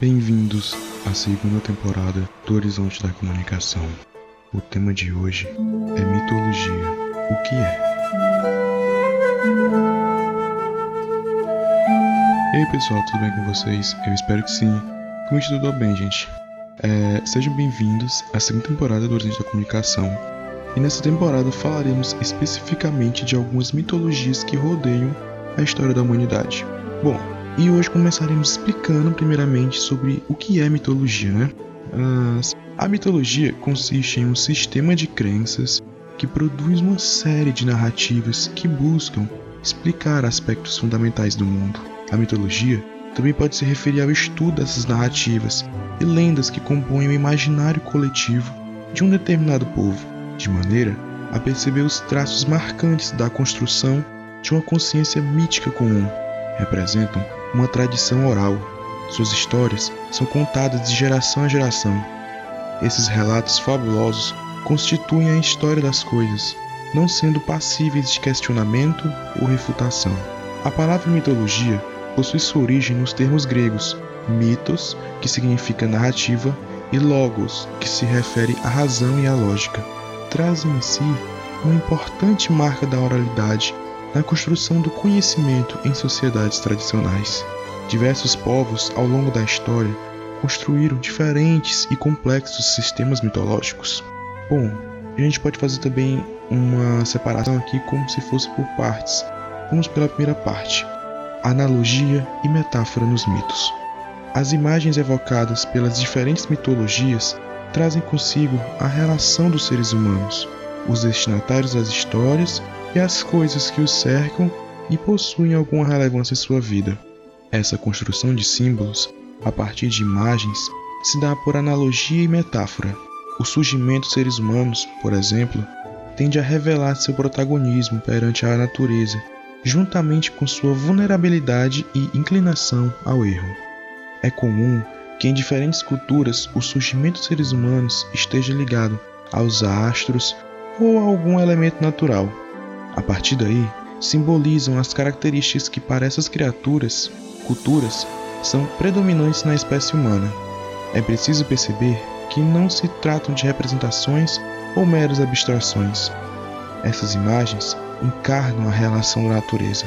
Bem-vindos à segunda temporada do Horizonte da Comunicação. O tema de hoje é mitologia. O que é? E aí pessoal, tudo bem com vocês? Eu espero que sim. Como tudo bem, gente? É, sejam bem-vindos à segunda temporada do Horizonte da Comunicação. E nessa temporada falaremos especificamente de algumas mitologias que rodeiam a história da humanidade. Bom, e hoje começaremos explicando primeiramente sobre o que é mitologia, né? a mitologia consiste em um sistema de crenças que produz uma série de narrativas que buscam explicar aspectos fundamentais do mundo. A mitologia também pode se referir ao estudo dessas narrativas e lendas que compõem o imaginário coletivo de um determinado povo, de maneira a perceber os traços marcantes da construção de uma consciência mítica comum. Representam uma tradição oral. Suas histórias são contadas de geração a geração. Esses relatos fabulosos constituem a história das coisas, não sendo passíveis de questionamento ou refutação. A palavra mitologia possui sua origem nos termos gregos mitos, que significa narrativa, e logos, que se refere à razão e à lógica. Trazem em si uma importante marca da oralidade na construção do conhecimento em sociedades tradicionais. Diversos povos, ao longo da história, construíram diferentes e complexos sistemas mitológicos. Bom, a gente pode fazer também uma separação aqui como se fosse por partes. Vamos pela primeira parte: analogia e metáfora nos mitos. As imagens evocadas pelas diferentes mitologias trazem consigo a relação dos seres humanos, os destinatários das histórias e as coisas que os cercam e possuem alguma relevância em sua vida. Essa construção de símbolos, a partir de imagens, se dá por analogia e metáfora. O surgimento dos seres humanos, por exemplo, tende a revelar seu protagonismo perante a natureza, juntamente com sua vulnerabilidade e inclinação ao erro. É comum que em diferentes culturas o surgimento dos seres humanos esteja ligado aos astros ou a algum elemento natural. A partir daí, simbolizam as características que para essas criaturas, culturas, são predominantes na espécie humana. É preciso perceber que não se tratam de representações ou meras abstrações. Essas imagens encarnam a relação da natureza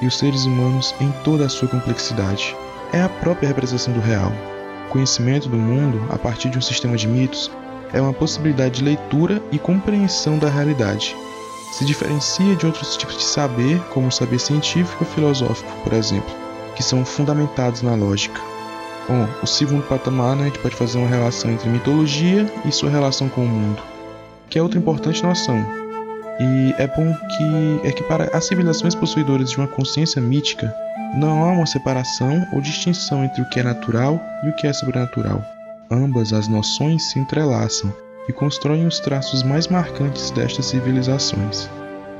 e os seres humanos em toda a sua complexidade. É a própria representação do real. O conhecimento do mundo a partir de um sistema de mitos é uma possibilidade de leitura e compreensão da realidade, se diferencia de outros tipos de saber, como o saber científico ou filosófico, por exemplo, que são fundamentados na lógica. Bom, o segundo patamar, né, a gente pode fazer uma relação entre mitologia e sua relação com o mundo, que é outra importante noção. E é bom que é que para as civilizações possuidoras de uma consciência mítica, não há uma separação ou distinção entre o que é natural e o que é sobrenatural. Ambas as noções se entrelaçam e constroem os traços mais marcantes destas civilizações.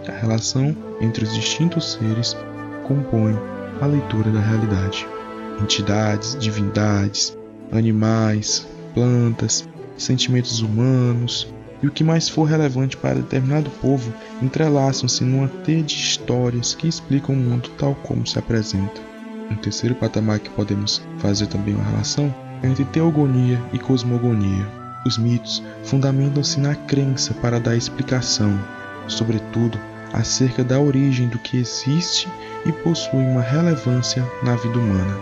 A relação entre os distintos seres compõe a leitura da realidade. Entidades, divindades, animais, plantas, sentimentos humanos e o que mais for relevante para determinado povo entrelaçam-se numa teia de histórias que explicam o mundo tal como se apresenta. Um terceiro patamar que podemos fazer também uma relação é entre teogonia e cosmogonia. Os mitos fundamentam-se na crença para dar explicação, sobretudo acerca da origem do que existe e possui uma relevância na vida humana.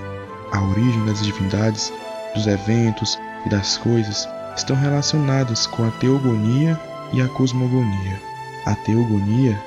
A origem das divindades, dos eventos e das coisas estão relacionadas com a teogonia e a cosmogonia. A teogonia,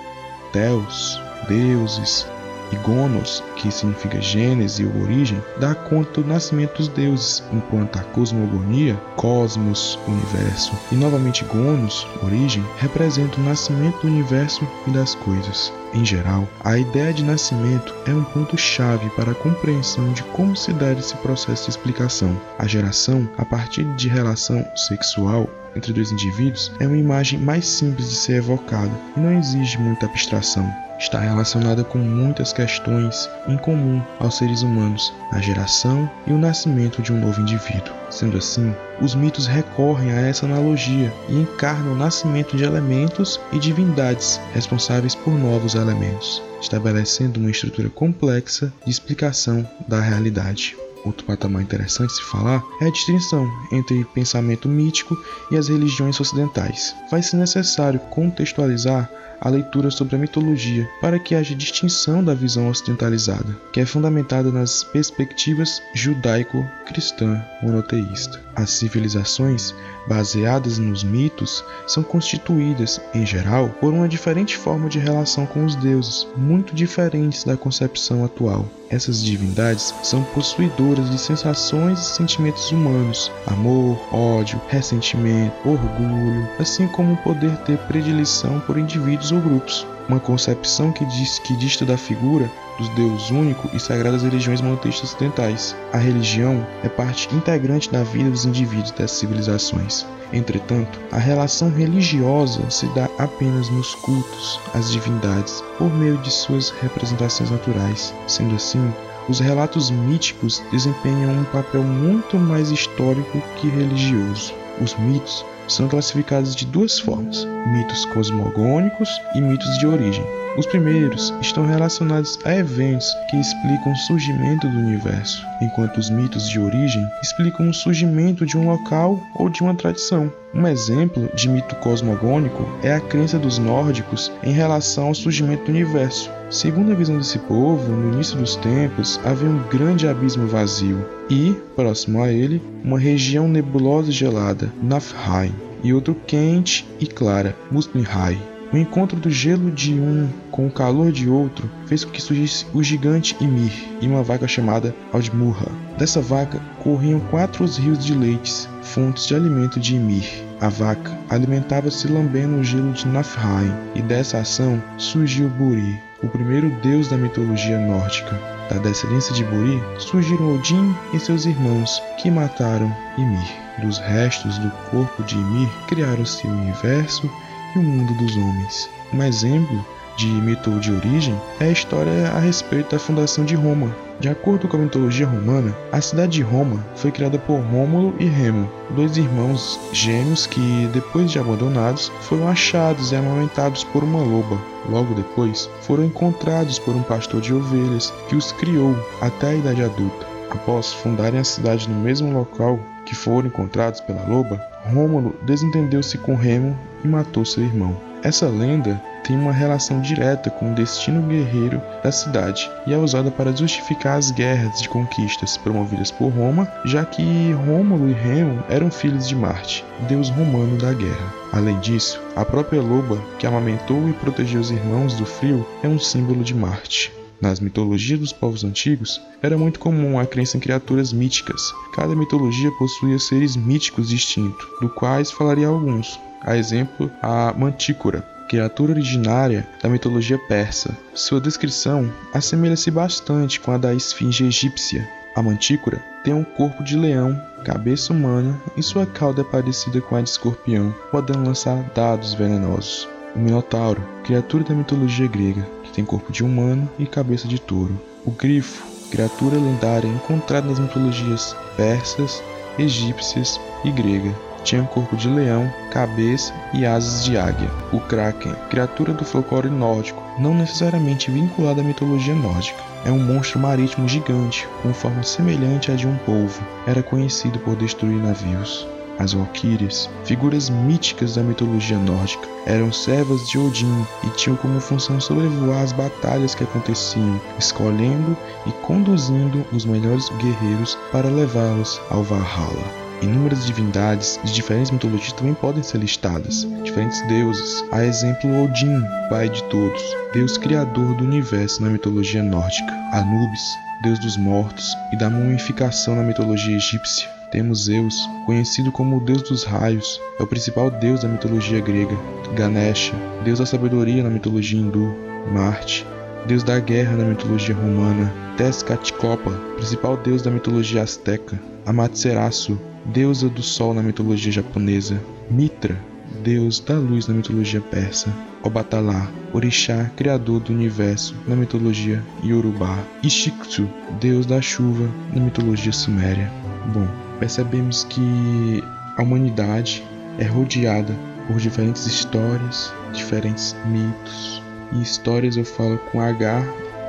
Deus, deuses, e Gonos, que significa gênese ou origem, dá conta do nascimento dos deuses, enquanto a cosmogonia, cosmos, universo, e novamente Gonos, origem, representa o nascimento do universo e das coisas. Em geral, a ideia de nascimento é um ponto-chave para a compreensão de como se dá esse processo de explicação. A geração, a partir de relação sexual, entre dois indivíduos é uma imagem mais simples de ser evocada e não exige muita abstração está relacionada com muitas questões em comum aos seres humanos, a geração e o nascimento de um novo indivíduo. Sendo assim, os mitos recorrem a essa analogia e encarnam o nascimento de elementos e divindades responsáveis por novos elementos, estabelecendo uma estrutura complexa de explicação da realidade. Outro patamar interessante se falar é a distinção entre pensamento mítico e as religiões ocidentais. Vai ser necessário contextualizar a leitura sobre a mitologia para que haja distinção da visão ocidentalizada, que é fundamentada nas perspectivas judaico-cristã monoteísta. As civilizações baseadas nos mitos são constituídas, em geral, por uma diferente forma de relação com os deuses, muito diferentes da concepção atual. Essas divindades são possuidoras de sensações e sentimentos humanos, amor, ódio, ressentimento, orgulho, assim como poder ter predileção por indivíduos ou grupos. Uma concepção que diz que dista da figura dos Deus único e sagradas religiões monoteístas ocidentais. A religião é parte integrante da vida dos indivíduos dessas civilizações. Entretanto, a relação religiosa se dá apenas nos cultos às divindades por meio de suas representações naturais. Sendo assim, os relatos míticos desempenham um papel muito mais histórico que religioso. Os mitos são classificados de duas formas: mitos cosmogônicos e mitos de origem. Os primeiros estão relacionados a eventos que explicam o surgimento do universo, enquanto os mitos de origem explicam o surgimento de um local ou de uma tradição. Um exemplo de mito cosmogônico é a crença dos nórdicos em relação ao surgimento do universo. Segundo a visão desse povo, no início dos tempos havia um grande abismo vazio e, próximo a ele, uma região nebulosa e gelada, Nafheim, e outro quente e clara, Muspelheim. O encontro do gelo de um com o calor de outro fez com que surgisse o gigante Ymir e uma vaca chamada Aldmurra. Dessa vaca corriam quatro rios de leites, fontes de alimento de Ymir. A vaca alimentava-se lambendo o gelo de Nafheim, e dessa ação surgiu Buri, o primeiro deus da mitologia nórdica. Da descendência de Buri surgiram Odin e seus irmãos, que mataram Ymir. Dos restos do corpo de Ymir criaram-se o universo e o mundo dos homens. Um exemplo de mito de origem é a história a respeito da fundação de Roma. De acordo com a mitologia romana, a cidade de Roma foi criada por Rômulo e Remo, dois irmãos gêmeos que, depois de abandonados, foram achados e amamentados por uma loba. Logo depois, foram encontrados por um pastor de ovelhas que os criou até a idade adulta. Após fundarem a cidade no mesmo local que foram encontrados pela loba, Rômulo desentendeu-se com Remo e matou seu irmão. Essa lenda tem uma relação direta com o destino guerreiro da cidade e é usada para justificar as guerras de conquistas promovidas por Roma, já que Rômulo e Remo eram filhos de Marte, deus romano da guerra. Além disso, a própria loba, que amamentou e protegeu os irmãos do frio, é um símbolo de Marte. Nas mitologias dos povos antigos, era muito comum a crença em criaturas míticas. Cada mitologia possuía seres míticos distintos, do quais falaria alguns. A exemplo, a Mantícora, criatura originária da mitologia persa. Sua descrição assemelha-se bastante com a da esfinge egípcia. A mantícora tem um corpo de leão, cabeça humana e sua cauda é parecida com a de escorpião, podendo lançar dados venenosos. O Minotauro, criatura da mitologia grega, que tem corpo de humano e cabeça de touro. O Grifo, criatura lendária encontrada nas mitologias persas, egípcias e grega tinha corpo de leão, cabeça e asas de águia. O Kraken, criatura do folclore nórdico, não necessariamente vinculada à mitologia nórdica. É um monstro marítimo gigante, com forma semelhante à de um polvo. Era conhecido por destruir navios. As Valquírias, figuras míticas da mitologia nórdica, eram servas de Odin e tinham como função sobrevoar as batalhas que aconteciam, escolhendo e conduzindo os melhores guerreiros para levá-los ao Valhalla. Inúmeras divindades de diferentes mitologias também podem ser listadas, diferentes deuses. A exemplo Odin, pai de todos, deus criador do universo na mitologia nórdica. Anubis, deus dos mortos e da mumificação na mitologia egípcia. Temos Zeus, conhecido como o deus dos raios, é o principal deus da mitologia grega. Ganesha, deus da sabedoria na mitologia hindu. Marte, deus da guerra na mitologia romana. Tezcatlipoca, principal deus da mitologia azteca. Amaterasu, deusa do sol na mitologia japonesa, Mitra, deus da luz na mitologia persa, Obatalá, orixá criador do universo na mitologia iorubá, Ishiktu, deus da chuva na mitologia suméria. Bom, percebemos que a humanidade é rodeada por diferentes histórias, diferentes mitos, e histórias eu falo com H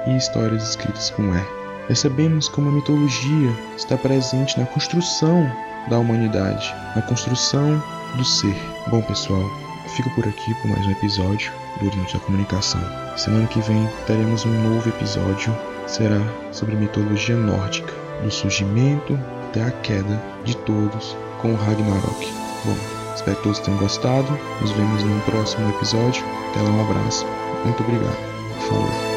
e histórias escritas com E. percebemos como a mitologia está presente na construção da humanidade, na construção do ser. Bom, pessoal, fico por aqui por mais um episódio do Horizonte da Comunicação. Semana que vem teremos um novo episódio, será sobre mitologia nórdica, do surgimento até a queda de todos com o Ragnarok. Bom, espero que todos tenham gostado. Nos vemos no próximo episódio. Até lá, um abraço. Muito obrigado. Falou.